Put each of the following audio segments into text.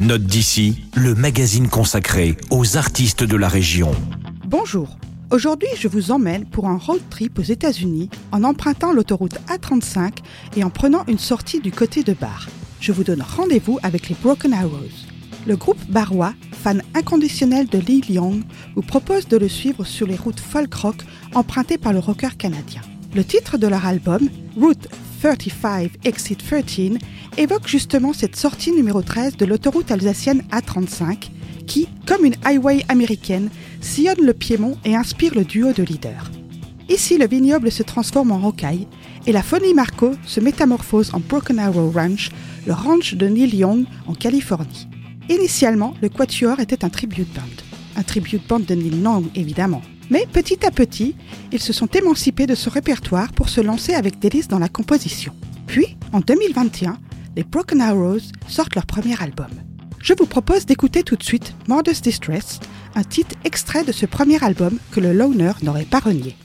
Note d'ici, le magazine consacré aux artistes de la région. Bonjour. Aujourd'hui, je vous emmène pour un road trip aux États-Unis en empruntant l'autoroute A35 et en prenant une sortie du côté de Bar. Je vous donne rendez-vous avec les Broken Arrows. Le groupe barois, fan inconditionnel de Lee Young, vous propose de le suivre sur les routes folk rock empruntées par le rocker canadien. Le titre de leur album, Route 35 Exit 13, évoque justement cette sortie numéro 13 de l'autoroute alsacienne A35 qui, comme une highway américaine, sillonne le Piémont et inspire le duo de leaders. Ici, le vignoble se transforme en rocaille et la Phonie Marco se métamorphose en Broken Arrow Ranch, le ranch de Neil Young en Californie. Initialement, le Quatuor était un tribute band. Un tribute band de Neil Young, évidemment. Mais petit à petit, ils se sont émancipés de ce répertoire pour se lancer avec délice dans la composition. Puis, en 2021, les Broken Arrows sortent leur premier album. Je vous propose d'écouter tout de suite Modest Distress, un titre extrait de ce premier album que le loner n'aurait pas renié.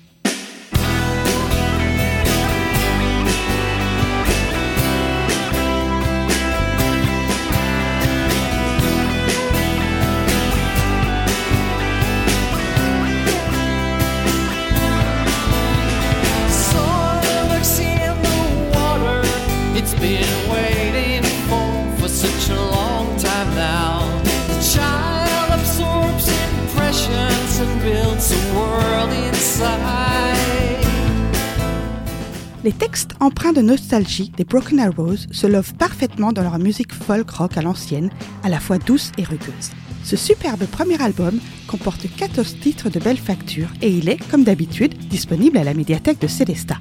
Les textes empreints de nostalgie des Broken Arrows se lovent parfaitement dans leur musique folk rock à l'ancienne, à la fois douce et rugueuse. Ce superbe premier album comporte 14 titres de belle facture et il est, comme d'habitude, disponible à la médiathèque de Célesta.